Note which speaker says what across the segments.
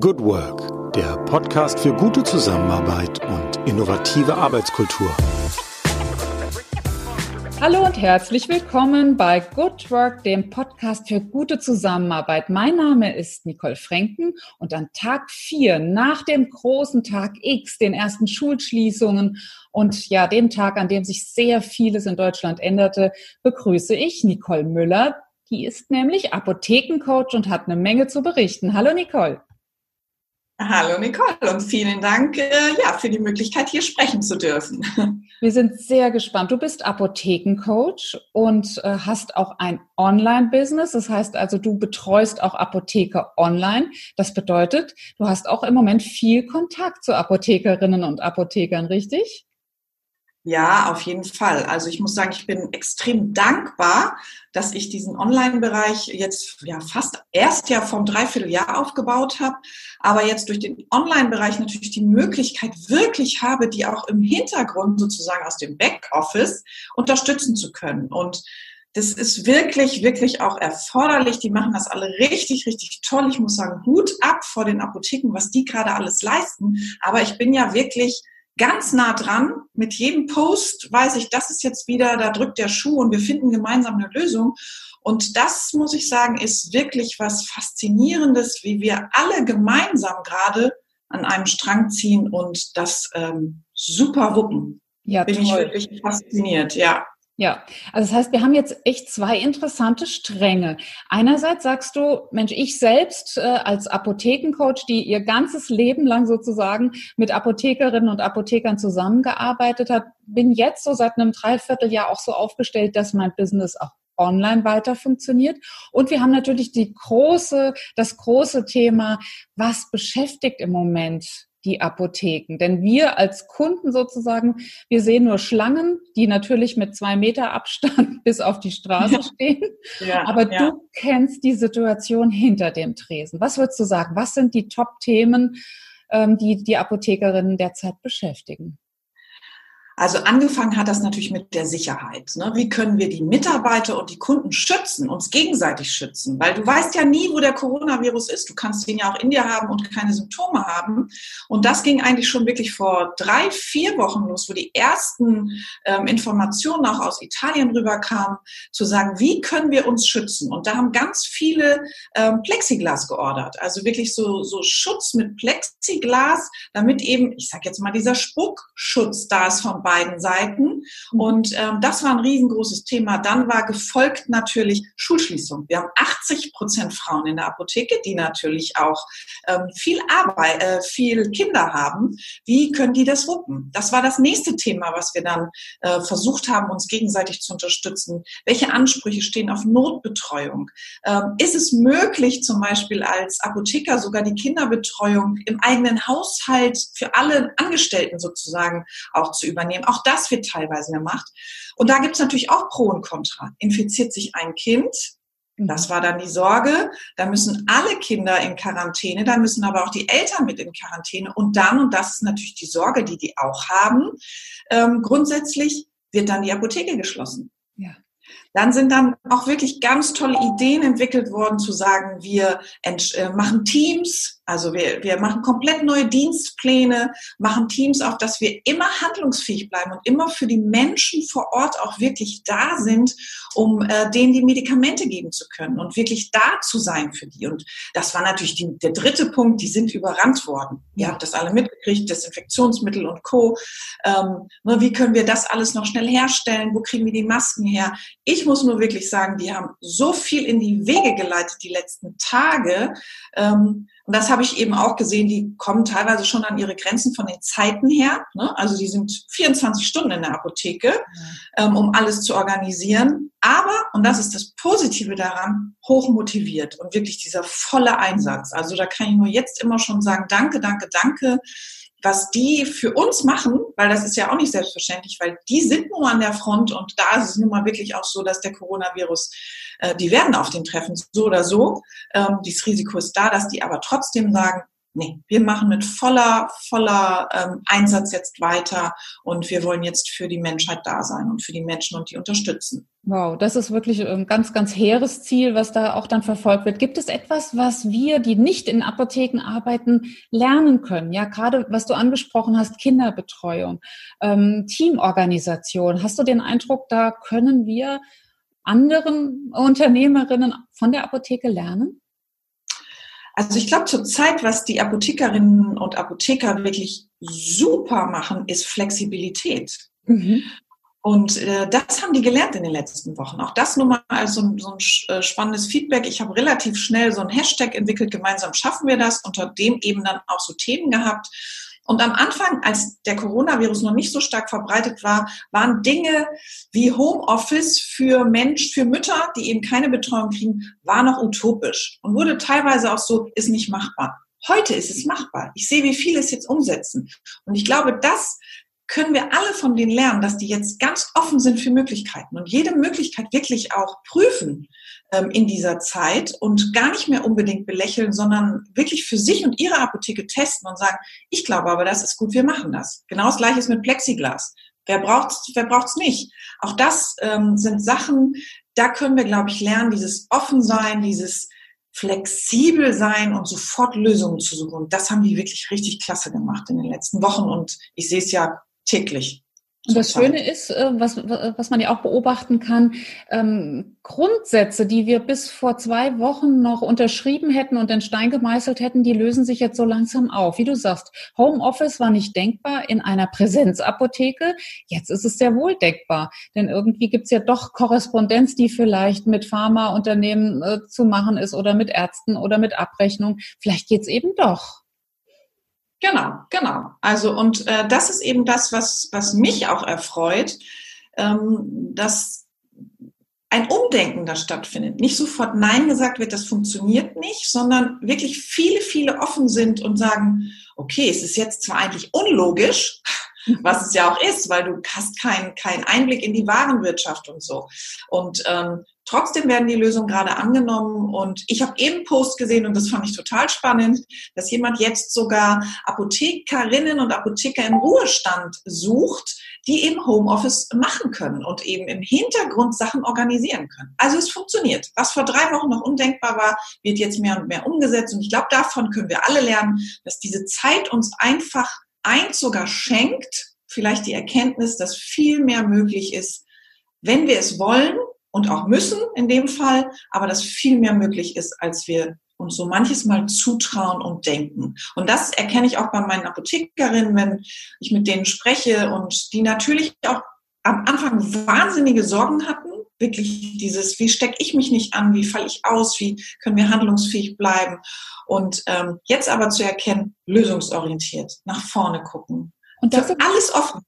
Speaker 1: Good Work, der Podcast für gute Zusammenarbeit und innovative Arbeitskultur.
Speaker 2: Hallo und herzlich willkommen bei Good Work, dem Podcast für gute Zusammenarbeit. Mein Name ist Nicole Franken und an Tag 4 nach dem großen Tag X, den ersten Schulschließungen und ja, dem Tag, an dem sich sehr vieles in Deutschland änderte, begrüße ich Nicole Müller. Die ist nämlich Apothekencoach und hat eine Menge zu berichten. Hallo Nicole.
Speaker 3: Hallo Nicole und vielen Dank äh, ja, für die Möglichkeit, hier sprechen zu dürfen.
Speaker 2: Wir sind sehr gespannt. Du bist Apothekencoach und äh, hast auch ein Online-Business. Das heißt also, du betreust auch Apotheker online. Das bedeutet, du hast auch im Moment viel Kontakt zu Apothekerinnen und Apothekern, richtig?
Speaker 3: Ja, auf jeden Fall. Also ich muss sagen, ich bin extrem dankbar, dass ich diesen Online-Bereich jetzt ja fast erst ja vom Dreivierteljahr aufgebaut habe, aber jetzt durch den Online-Bereich natürlich die Möglichkeit wirklich habe, die auch im Hintergrund sozusagen aus dem Backoffice unterstützen zu können. Und das ist wirklich, wirklich auch erforderlich. Die machen das alle richtig, richtig toll. Ich muss sagen, Hut ab vor den Apotheken, was die gerade alles leisten. Aber ich bin ja wirklich ganz nah dran. Mit jedem Post weiß ich, das ist jetzt wieder, da drückt der Schuh und wir finden gemeinsam eine Lösung. Und das, muss ich sagen, ist wirklich was Faszinierendes, wie wir alle gemeinsam gerade an einem Strang ziehen und das ähm, super wuppen. Ja, Bin toll. ich wirklich fasziniert, ja.
Speaker 2: Ja, also das heißt, wir haben jetzt echt zwei interessante Stränge. Einerseits sagst du, Mensch, ich selbst äh, als Apothekencoach, die ihr ganzes Leben lang sozusagen mit Apothekerinnen und Apothekern zusammengearbeitet hat, bin jetzt so seit einem Dreivierteljahr auch so aufgestellt, dass mein Business auch online weiter funktioniert. Und wir haben natürlich die große, das große Thema, was beschäftigt im Moment die Apotheken. Denn wir als Kunden sozusagen, wir sehen nur Schlangen, die natürlich mit zwei Meter Abstand bis auf die Straße ja. stehen. Ja, Aber ja. du kennst die Situation hinter dem Tresen. Was würdest du sagen? Was sind die Top-Themen, ähm, die die Apothekerinnen derzeit beschäftigen?
Speaker 3: Also angefangen hat das natürlich mit der Sicherheit. Ne? Wie können wir die Mitarbeiter und die Kunden schützen, uns gegenseitig schützen? Weil du weißt ja nie, wo der Coronavirus ist. Du kannst ihn ja auch in dir haben und keine Symptome haben. Und das ging eigentlich schon wirklich vor drei, vier Wochen los, wo die ersten ähm, Informationen auch aus Italien rüberkamen, zu sagen, wie können wir uns schützen? Und da haben ganz viele ähm, Plexiglas geordert. Also wirklich so, so Schutz mit Plexiglas, damit eben, ich sage jetzt mal, dieser Spuckschutz da ist vom beiden Seiten. Und ähm, das war ein riesengroßes Thema. Dann war gefolgt natürlich Schulschließung. Wir haben 80 Prozent Frauen in der Apotheke, die natürlich auch ähm, viel Arbeit, äh, viel Kinder haben. Wie können die das wuppen? Das war das nächste Thema, was wir dann äh, versucht haben, uns gegenseitig zu unterstützen. Welche Ansprüche stehen auf Notbetreuung? Ähm, ist es möglich, zum Beispiel als Apotheker sogar die Kinderbetreuung im eigenen Haushalt für alle Angestellten sozusagen auch zu übernehmen? Übernehmen. Auch das wird teilweise gemacht. Und da gibt es natürlich auch Pro und Contra. Infiziert sich ein Kind, das war dann die Sorge. Da müssen alle Kinder in Quarantäne, da müssen aber auch die Eltern mit in Quarantäne. Und dann, und das ist natürlich die Sorge, die die auch haben, ähm, grundsätzlich wird dann die Apotheke geschlossen. Ja. Dann sind dann auch wirklich ganz tolle Ideen entwickelt worden, zu sagen, wir äh, machen Teams, also wir, wir machen komplett neue Dienstpläne, machen Teams auf, dass wir immer handlungsfähig bleiben und immer für die Menschen vor Ort auch wirklich da sind, um äh, denen die Medikamente geben zu können und wirklich da zu sein für die. Und das war natürlich die, der dritte Punkt, die sind überrannt worden. Ihr habt das alle mitgekriegt, Desinfektionsmittel und Co. Ähm, ne, wie können wir das alles noch schnell herstellen? Wo kriegen wir die Masken her? Ich muss nur wirklich sagen, die haben so viel in die Wege geleitet die letzten Tage. Ähm, und das habe ich eben auch gesehen, die kommen teilweise schon an ihre Grenzen von den Zeiten her. Ne? Also die sind 24 Stunden in der Apotheke, ähm, um alles zu organisieren. Aber, und das ist das Positive daran, hoch motiviert und wirklich dieser volle Einsatz. Also da kann ich nur jetzt immer schon sagen, danke, danke, danke was die für uns machen, weil das ist ja auch nicht selbstverständlich, weil die sind nur an der Front und da ist es nun mal wirklich auch so, dass der Coronavirus, äh, die werden auf den Treffen so oder so. Ähm, dieses Risiko ist da, dass die aber trotzdem sagen, nee, wir machen mit voller, voller ähm, Einsatz jetzt weiter und wir wollen jetzt für die Menschheit da sein und für die Menschen und die unterstützen.
Speaker 2: Wow, das ist wirklich ein ganz, ganz hehres Ziel, was da auch dann verfolgt wird. Gibt es etwas, was wir, die nicht in Apotheken arbeiten, lernen können? Ja, gerade was du angesprochen hast, Kinderbetreuung, ähm, Teamorganisation. Hast du den Eindruck, da können wir anderen Unternehmerinnen von der Apotheke lernen?
Speaker 3: Also ich glaube zurzeit, was die Apothekerinnen und Apotheker wirklich super machen, ist Flexibilität. Mhm. Und äh, das haben die gelernt in den letzten Wochen. Auch das nur mal als so ein, so ein äh, spannendes Feedback. Ich habe relativ schnell so ein Hashtag entwickelt, gemeinsam schaffen wir das, unter dem eben dann auch so Themen gehabt. Und am Anfang, als der Coronavirus noch nicht so stark verbreitet war, waren Dinge wie Homeoffice für Mensch, für Mütter, die eben keine Betreuung kriegen, war noch utopisch und wurde teilweise auch so, ist nicht machbar. Heute ist es machbar. Ich sehe, wie viele es jetzt umsetzen. Und ich glaube, das können wir alle von denen lernen, dass die jetzt ganz offen sind für Möglichkeiten und jede Möglichkeit wirklich auch prüfen ähm, in dieser Zeit und gar nicht mehr unbedingt belächeln, sondern wirklich für sich und ihre Apotheke testen und sagen, ich glaube aber, das ist gut, wir machen das. Genau das gleiche ist mit Plexiglas. Wer braucht's, wer braucht's nicht? Auch das ähm, sind Sachen, da können wir, glaube ich, lernen, dieses Offensein, dieses flexibel sein und sofort Lösungen zu suchen. Und das haben die wirklich richtig klasse gemacht in den letzten Wochen. Und ich sehe es ja täglich.
Speaker 2: Und das Schöne ist, äh, was, was man ja auch beobachten kann, ähm, Grundsätze, die wir bis vor zwei Wochen noch unterschrieben hätten und in Stein gemeißelt hätten, die lösen sich jetzt so langsam auf. Wie du sagst, Homeoffice war nicht denkbar in einer Präsenzapotheke. Jetzt ist es sehr wohl denkbar. Denn irgendwie gibt's ja doch Korrespondenz, die vielleicht mit Pharmaunternehmen äh, zu machen ist oder mit Ärzten oder mit Abrechnung. Vielleicht geht's eben doch.
Speaker 3: Genau, genau. Also und äh, das ist eben das, was, was mich auch erfreut, ähm, dass ein Umdenken da stattfindet. Nicht sofort Nein gesagt wird, das funktioniert nicht, sondern wirklich viele, viele offen sind und sagen, okay, es ist jetzt zwar eigentlich unlogisch, was es ja auch ist, weil du hast keinen keinen Einblick in die Warenwirtschaft und so. Und ähm, Trotzdem werden die Lösungen gerade angenommen und ich habe eben Post gesehen und das fand ich total spannend, dass jemand jetzt sogar Apothekerinnen und Apotheker im Ruhestand sucht, die eben Homeoffice machen können und eben im Hintergrund Sachen organisieren können. Also es funktioniert. Was vor drei Wochen noch undenkbar war, wird jetzt mehr und mehr umgesetzt und ich glaube, davon können wir alle lernen, dass diese Zeit uns einfach eins sogar schenkt, vielleicht die Erkenntnis, dass viel mehr möglich ist, wenn wir es wollen und auch müssen in dem Fall, aber dass viel mehr möglich ist, als wir uns so manches Mal zutrauen und denken. Und das erkenne ich auch bei meinen Apothekerinnen, wenn ich mit denen spreche und die natürlich auch am Anfang wahnsinnige Sorgen hatten, wirklich dieses, wie stecke ich mich nicht an, wie falle ich aus, wie können wir handlungsfähig bleiben. Und ähm, jetzt aber zu erkennen, lösungsorientiert, nach vorne gucken,
Speaker 2: und das, in, alles offen.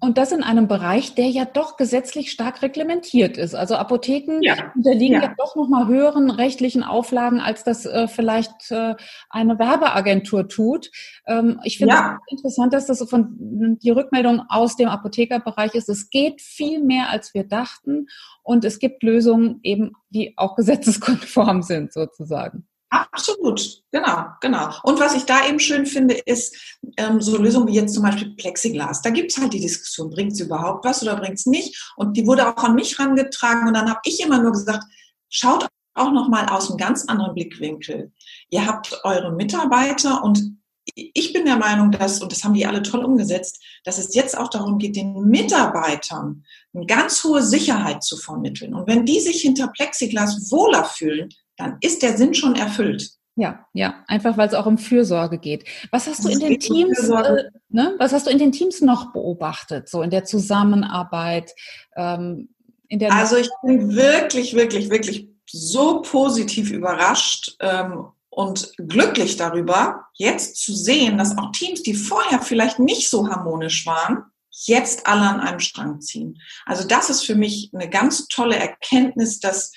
Speaker 2: Und das in einem Bereich, der ja doch gesetzlich stark reglementiert ist. Also Apotheken ja. unterliegen ja. ja doch nochmal höheren rechtlichen Auflagen, als das äh, vielleicht äh, eine Werbeagentur tut. Ähm, ich finde ja. es interessant, dass das von die Rückmeldung aus dem Apothekerbereich ist. Es geht viel mehr, als wir dachten. Und es gibt Lösungen eben, die auch gesetzeskonform sind, sozusagen.
Speaker 3: Absolut, genau, genau. Und was ich da eben schön finde, ist ähm, so Lösungen wie jetzt zum Beispiel Plexiglas. Da gibt es halt die Diskussion, bringt es überhaupt was oder bringt es nicht? Und die wurde auch an mich rangetragen und dann habe ich immer nur gesagt, schaut auch nochmal aus einem ganz anderen Blickwinkel. Ihr habt eure Mitarbeiter und ich bin der Meinung, dass, und das haben die alle toll umgesetzt, dass es jetzt auch darum geht, den Mitarbeitern eine ganz hohe Sicherheit zu vermitteln. Und wenn die sich hinter Plexiglas wohler fühlen, dann ist der Sinn schon erfüllt.
Speaker 2: Ja, ja, einfach weil es auch um Fürsorge geht. Was hast du in den Teams, äh, ne? Was hast du in den Teams noch beobachtet, so in der Zusammenarbeit? Ähm,
Speaker 3: in der also ich bin wirklich, wirklich, wirklich so positiv überrascht ähm, und glücklich darüber, jetzt zu sehen, dass auch Teams, die vorher vielleicht nicht so harmonisch waren, jetzt alle an einem Strang ziehen. Also das ist für mich eine ganz tolle Erkenntnis, dass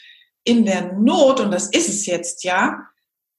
Speaker 3: in der Not, und das ist es jetzt ja,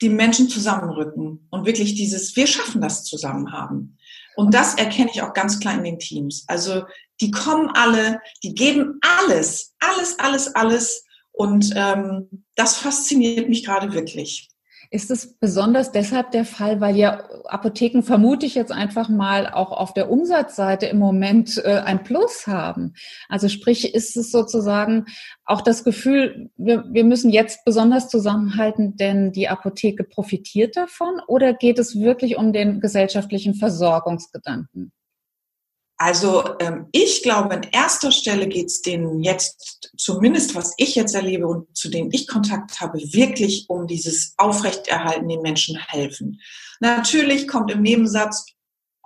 Speaker 3: die Menschen zusammenrücken und wirklich dieses, wir schaffen das zusammen haben. Und das erkenne ich auch ganz klar in den Teams. Also die kommen alle, die geben alles, alles, alles, alles. Und ähm, das fasziniert mich gerade wirklich.
Speaker 2: Ist es besonders deshalb der Fall, weil ja Apotheken, vermute ich jetzt einfach mal, auch auf der Umsatzseite im Moment äh, ein Plus haben? Also sprich, ist es sozusagen auch das Gefühl, wir, wir müssen jetzt besonders zusammenhalten, denn die Apotheke profitiert davon? Oder geht es wirklich um den gesellschaftlichen Versorgungsgedanken?
Speaker 3: Also ähm, ich glaube, an erster Stelle geht es denen jetzt, zumindest was ich jetzt erlebe und zu denen ich Kontakt habe, wirklich um dieses Aufrechterhalten, den Menschen helfen. Natürlich kommt im Nebensatz,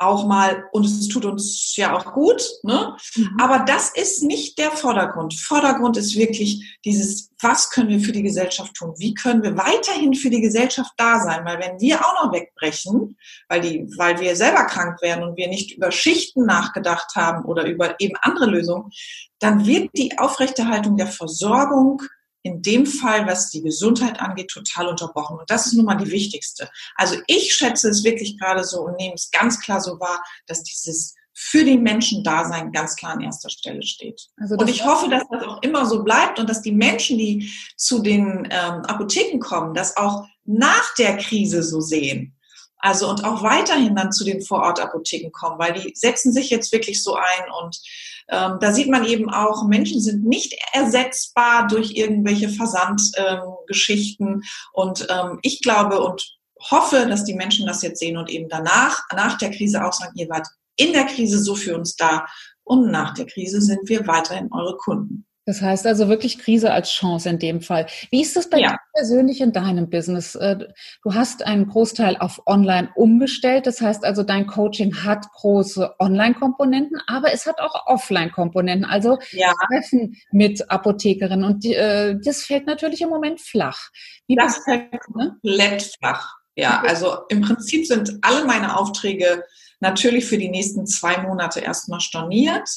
Speaker 3: auch mal, und es tut uns ja auch gut, ne? Mhm. aber das ist nicht der Vordergrund. Vordergrund ist wirklich dieses, was können wir für die Gesellschaft tun? Wie können wir weiterhin für die Gesellschaft da sein? Weil wenn wir auch noch wegbrechen, weil, die, weil wir selber krank werden und wir nicht über Schichten nachgedacht haben oder über eben andere Lösungen, dann wird die Aufrechterhaltung der Versorgung in dem Fall, was die Gesundheit angeht, total unterbrochen. Und das ist nun mal die wichtigste. Also ich schätze es wirklich gerade so und nehme es ganz klar so wahr, dass dieses für die Menschen Dasein ganz klar an erster Stelle steht. Also und ich hoffe, dass das auch immer so bleibt und dass die Menschen, die zu den ähm, Apotheken kommen, das auch nach der Krise so sehen. Also und auch weiterhin dann zu den Vorortapotheken kommen, weil die setzen sich jetzt wirklich so ein und ähm, da sieht man eben auch, Menschen sind nicht ersetzbar durch irgendwelche Versandgeschichten. Ähm, und ähm, ich glaube und hoffe, dass die Menschen das jetzt sehen und eben danach, nach der Krise auch sagen, ihr wart in der Krise so für uns da und nach der Krise sind wir weiterhin eure Kunden.
Speaker 2: Das heißt also wirklich Krise als Chance in dem Fall. Wie ist das bei ja. dir persönlich in deinem Business? Äh, du hast einen Großteil auf Online umgestellt. Das heißt also, dein Coaching hat große Online-Komponenten, aber es hat auch Offline-Komponenten, also ja. Treffen mit Apothekerinnen. Und äh, das fällt natürlich im Moment flach.
Speaker 3: Wie das fällt ne? komplett flach. Ja, also im Prinzip sind alle meine Aufträge natürlich für die nächsten zwei Monate erstmal storniert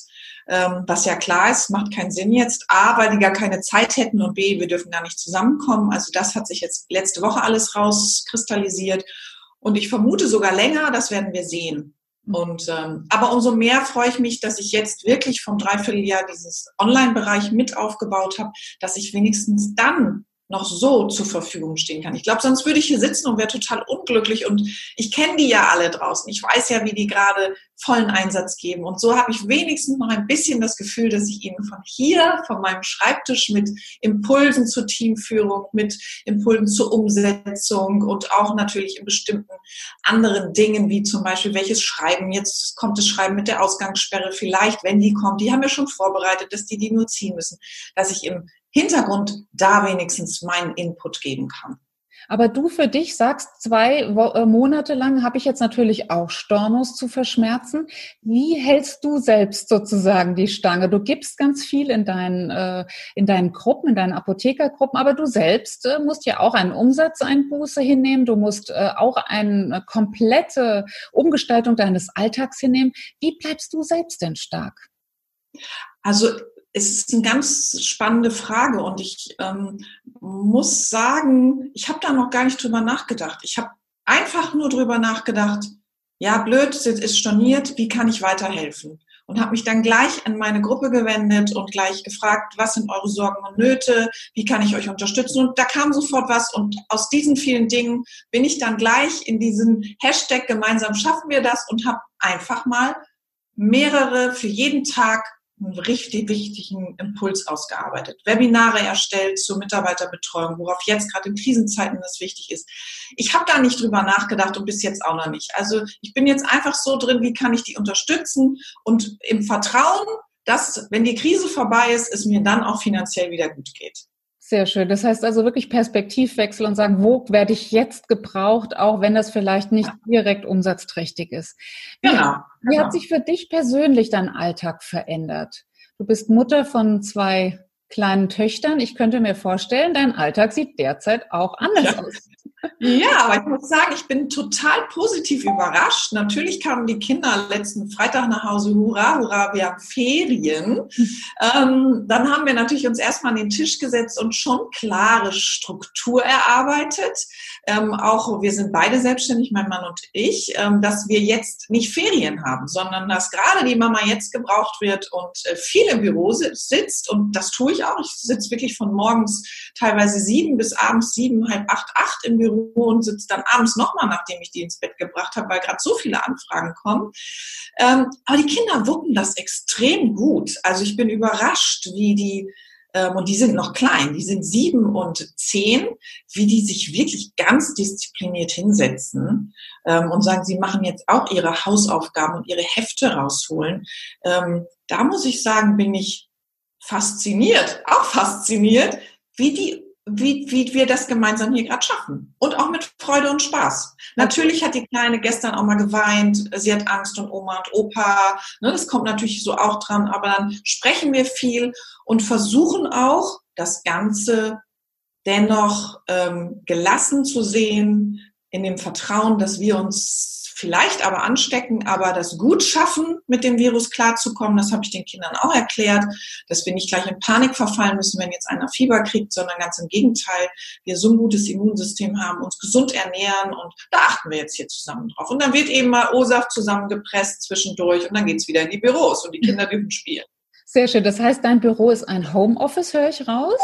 Speaker 3: ähm, was ja klar ist, macht keinen Sinn jetzt. A, weil die gar keine Zeit hätten und B, wir dürfen gar nicht zusammenkommen. Also das hat sich jetzt letzte Woche alles rauskristallisiert. Und ich vermute sogar länger, das werden wir sehen. Und ähm, aber umso mehr freue ich mich, dass ich jetzt wirklich vom Dreivierteljahr dieses Online-Bereich mit aufgebaut habe, dass ich wenigstens dann noch so zur Verfügung stehen kann. Ich glaube, sonst würde ich hier sitzen und wäre total unglücklich. Und ich kenne die ja alle draußen. Ich weiß ja, wie die gerade vollen Einsatz geben. Und so habe ich wenigstens noch ein bisschen das Gefühl, dass ich ihnen von hier, von meinem Schreibtisch mit Impulsen zur Teamführung, mit Impulsen zur Umsetzung und auch natürlich in bestimmten anderen Dingen, wie zum Beispiel welches Schreiben, jetzt kommt das Schreiben mit der Ausgangssperre vielleicht, wenn die kommt, die haben wir schon vorbereitet, dass die die nur ziehen müssen, dass ich im Hintergrund da wenigstens meinen Input geben kann.
Speaker 2: Aber du für dich sagst, zwei äh, Monate lang habe ich jetzt natürlich auch Stornos zu verschmerzen. Wie hältst du selbst sozusagen die Stange? Du gibst ganz viel in deinen, äh, in deinen Gruppen, in deinen Apothekergruppen, aber du selbst äh, musst ja auch einen Umsatzeinbuße hinnehmen. Du musst auch eine komplette Umgestaltung deines Alltags hinnehmen. Wie bleibst du selbst denn stark?
Speaker 3: Also es ist eine ganz spannende Frage und ich ähm, muss sagen, ich habe da noch gar nicht drüber nachgedacht. Ich habe einfach nur drüber nachgedacht, ja, blöd, es ist storniert, wie kann ich weiterhelfen? Und habe mich dann gleich an meine Gruppe gewendet und gleich gefragt, was sind eure Sorgen und Nöte, wie kann ich euch unterstützen? Und da kam sofort was und aus diesen vielen Dingen bin ich dann gleich in diesen Hashtag gemeinsam schaffen wir das und habe einfach mal mehrere für jeden Tag einen richtig wichtigen Impuls ausgearbeitet. Webinare erstellt zur Mitarbeiterbetreuung, worauf jetzt gerade in Krisenzeiten das wichtig ist. Ich habe da nicht drüber nachgedacht und bis jetzt auch noch nicht. Also ich bin jetzt einfach so drin, wie kann ich die unterstützen und im Vertrauen, dass, wenn die Krise vorbei ist, es mir dann auch finanziell wieder gut geht.
Speaker 2: Sehr schön. Das heißt also wirklich Perspektivwechsel und sagen, wo werde ich jetzt gebraucht, auch wenn das vielleicht nicht direkt umsatzträchtig ist. Wie, genau, wie hat genau. sich für dich persönlich dein Alltag verändert? Du bist Mutter von zwei kleinen Töchtern. Ich könnte mir vorstellen, dein Alltag sieht derzeit auch anders ja. aus.
Speaker 3: Ja, aber ich muss sagen, ich bin total positiv überrascht. Natürlich kamen die Kinder letzten Freitag nach Hause, hurra, hurra, wir haben Ferien. Ähm, dann haben wir natürlich uns erstmal an den Tisch gesetzt und schon klare Struktur erarbeitet. Ähm, auch wir sind beide selbstständig, mein Mann und ich, ähm, dass wir jetzt nicht Ferien haben, sondern dass gerade die Mama jetzt gebraucht wird und äh, viel im Büro sitzt. Und das tue ich auch. Ich sitze wirklich von morgens teilweise sieben bis abends sieben, halb acht, acht im Büro Ruhe und sitze dann abends nochmal, nachdem ich die ins Bett gebracht habe, weil gerade so viele Anfragen kommen. Ähm, aber die Kinder wuppen das extrem gut. Also ich bin überrascht, wie die ähm, und die sind noch klein, die sind sieben und zehn, wie die sich wirklich ganz diszipliniert hinsetzen ähm, und sagen, sie machen jetzt auch ihre Hausaufgaben und ihre Hefte rausholen. Ähm, da muss ich sagen, bin ich fasziniert, auch fasziniert, wie die wie, wie wir das gemeinsam hier gerade schaffen. Und auch mit Freude und Spaß. Natürlich hat die Kleine gestern auch mal geweint, sie hat Angst und Oma und Opa. Ne, das kommt natürlich so auch dran, aber dann sprechen wir viel und versuchen auch, das Ganze dennoch ähm, gelassen zu sehen, in dem Vertrauen, dass wir uns vielleicht aber anstecken, aber das gut schaffen, mit dem Virus klarzukommen, das habe ich den Kindern auch erklärt, dass wir nicht gleich in Panik verfallen müssen, wenn jetzt einer Fieber kriegt, sondern ganz im Gegenteil, wir so ein gutes Immunsystem haben, uns gesund ernähren und da achten wir jetzt hier zusammen drauf. Und dann wird eben mal O-Saft zusammengepresst zwischendurch und dann geht's wieder in die Büros und die Kinder dürfen spielen.
Speaker 2: Sehr schön. Das heißt, dein Büro ist ein Homeoffice, höre ich raus?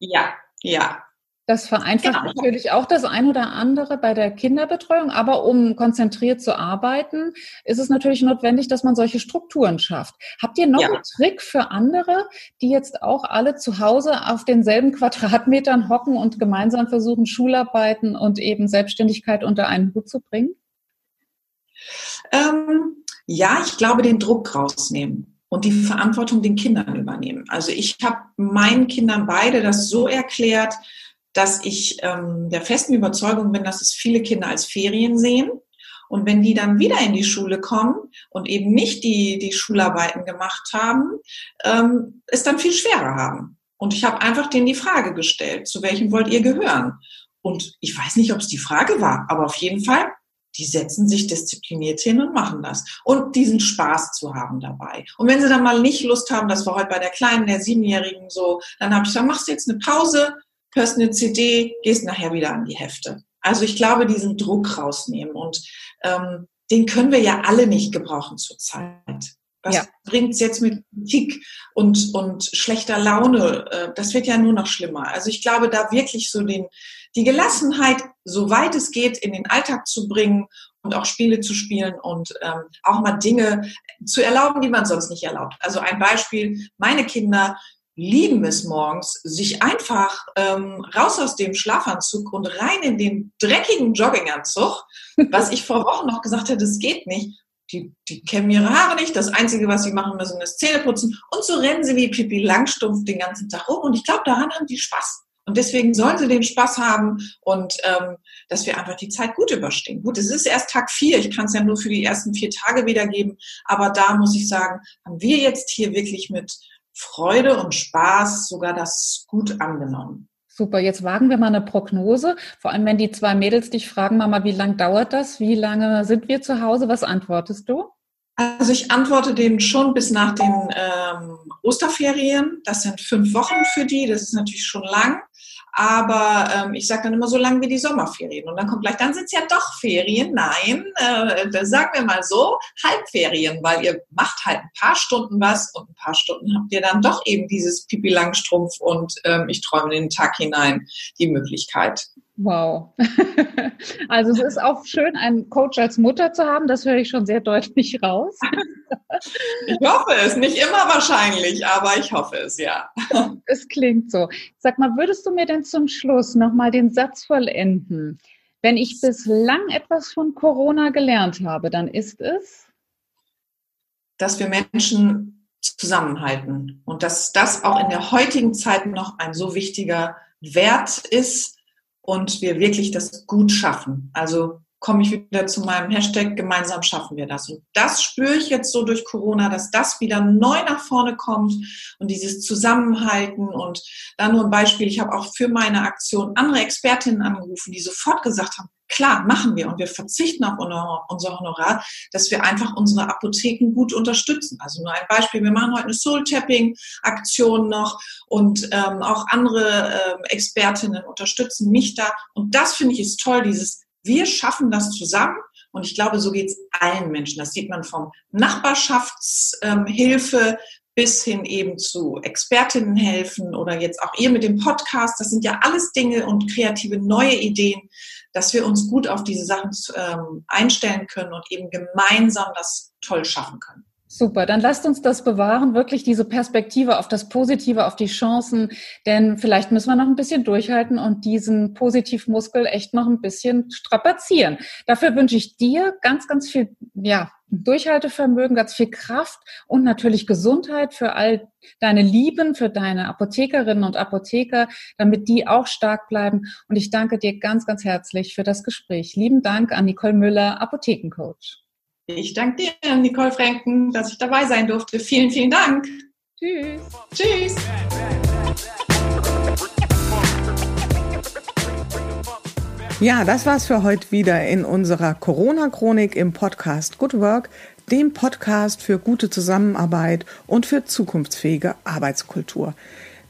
Speaker 3: Ja, ja.
Speaker 2: Das vereinfacht genau. natürlich auch das ein oder andere bei der Kinderbetreuung, aber um konzentriert zu arbeiten, ist es natürlich notwendig, dass man solche Strukturen schafft. Habt ihr noch ja. einen Trick für andere, die jetzt auch alle zu Hause auf denselben Quadratmetern hocken und gemeinsam versuchen, Schularbeiten und eben Selbstständigkeit unter einen Hut zu bringen?
Speaker 3: Ähm, ja, ich glaube, den Druck rausnehmen und die Verantwortung den Kindern übernehmen. Also ich habe meinen Kindern beide das so erklärt, dass ich ähm, der festen Überzeugung bin, dass es viele Kinder als Ferien sehen. Und wenn die dann wieder in die Schule kommen und eben nicht die, die Schularbeiten gemacht haben, ähm, es dann viel schwerer haben. Und ich habe einfach denen die Frage gestellt, zu welchem wollt ihr gehören? Und ich weiß nicht, ob es die Frage war, aber auf jeden Fall, die setzen sich diszipliniert hin und machen das. Und diesen Spaß zu haben dabei. Und wenn sie dann mal nicht Lust haben, das war heute bei der Kleinen, der Siebenjährigen so, dann habe ich gesagt, machst du jetzt eine Pause, hörst eine CD, gehst nachher wieder an die Hefte. Also ich glaube, diesen Druck rausnehmen und ähm, den können wir ja alle nicht gebrauchen zurzeit. Was ja. bringt's jetzt mit Kritik und, und schlechter Laune? Äh, das wird ja nur noch schlimmer. Also ich glaube, da wirklich so den, die Gelassenheit, soweit es geht, in den Alltag zu bringen und auch Spiele zu spielen und ähm, auch mal Dinge zu erlauben, die man sonst nicht erlaubt. Also ein Beispiel, meine Kinder lieben es morgens, sich einfach ähm, raus aus dem Schlafanzug und rein in den dreckigen Jogginganzug, was ich vor Wochen noch gesagt hätte, das geht nicht. Die, die kämmen ihre Haare nicht. Das Einzige, was sie machen müssen, ist Zähne putzen. Und so rennen sie wie Pipi Langstumpf den ganzen Tag rum. Und ich glaube, daran haben die Spaß. Und deswegen sollen sie den Spaß haben und ähm, dass wir einfach die Zeit gut überstehen. Gut, es ist erst Tag vier. Ich kann es ja nur für die ersten vier Tage wiedergeben. Aber da muss ich sagen, haben wir jetzt hier wirklich mit Freude und Spaß sogar das gut angenommen.
Speaker 2: Super, jetzt wagen wir mal eine Prognose. Vor allem, wenn die zwei Mädels dich fragen, Mama, wie lange dauert das? Wie lange sind wir zu Hause? Was antwortest du?
Speaker 3: Also ich antworte denen schon bis nach den ähm, Osterferien. Das sind fünf Wochen für die. Das ist natürlich schon lang. Aber ähm, ich sage dann immer so lang wie die Sommerferien. Und dann kommt gleich, dann sind es ja doch Ferien. Nein, äh, sagen wir mal so, Halbferien, weil ihr macht halt ein paar Stunden was und ein paar Stunden habt ihr dann doch eben dieses Pipi Langstrumpf und ähm, ich träume den Tag hinein die Möglichkeit.
Speaker 2: Wow. Also es ist auch schön, einen Coach als Mutter zu haben. Das höre ich schon sehr deutlich raus.
Speaker 3: Ich hoffe es. Nicht immer wahrscheinlich, aber ich hoffe es, ja.
Speaker 2: Es klingt so. Sag mal, würdest du mir denn zum Schluss nochmal den Satz vollenden? Wenn ich bislang etwas von Corona gelernt habe, dann ist es?
Speaker 3: Dass wir Menschen zusammenhalten und dass das auch in der heutigen Zeit noch ein so wichtiger Wert ist, und wir wirklich das gut schaffen. Also komme ich wieder zu meinem Hashtag, gemeinsam schaffen wir das. Und das spüre ich jetzt so durch Corona, dass das wieder neu nach vorne kommt und dieses Zusammenhalten. Und da nur ein Beispiel, ich habe auch für meine Aktion andere Expertinnen angerufen, die sofort gesagt haben, klar, machen wir und wir verzichten auf unser Honorar, dass wir einfach unsere Apotheken gut unterstützen. Also nur ein Beispiel, wir machen heute eine Soul-Tapping-Aktion noch und ähm, auch andere ähm, Expertinnen unterstützen mich da. Und das finde ich ist toll, dieses wir schaffen das zusammen. Und ich glaube, so geht es allen Menschen. Das sieht man vom Nachbarschaftshilfe ähm, bis hin eben zu Expertinnen helfen oder jetzt auch ihr mit dem Podcast. Das sind ja alles Dinge und kreative neue Ideen, dass wir uns gut auf diese Sachen ähm, einstellen können und eben gemeinsam das toll schaffen können.
Speaker 2: Super, dann lasst uns das bewahren, wirklich diese Perspektive auf das Positive, auf die Chancen, denn vielleicht müssen wir noch ein bisschen durchhalten und diesen Positivmuskel echt noch ein bisschen strapazieren. Dafür wünsche ich dir ganz, ganz viel, ja, Durchhaltevermögen, ganz viel Kraft und natürlich Gesundheit für all deine Lieben, für deine Apothekerinnen und Apotheker, damit die auch stark bleiben. Und ich danke dir ganz, ganz herzlich für das Gespräch. Lieben Dank an Nicole Müller, Apothekencoach.
Speaker 3: Ich danke dir, Nicole Franken, dass ich dabei sein durfte. Vielen, vielen Dank.
Speaker 2: Tschüss.
Speaker 3: Tschüss.
Speaker 4: Ja, das war's für heute wieder in unserer Corona-Chronik im Podcast Good Work, dem Podcast für gute Zusammenarbeit und für zukunftsfähige Arbeitskultur.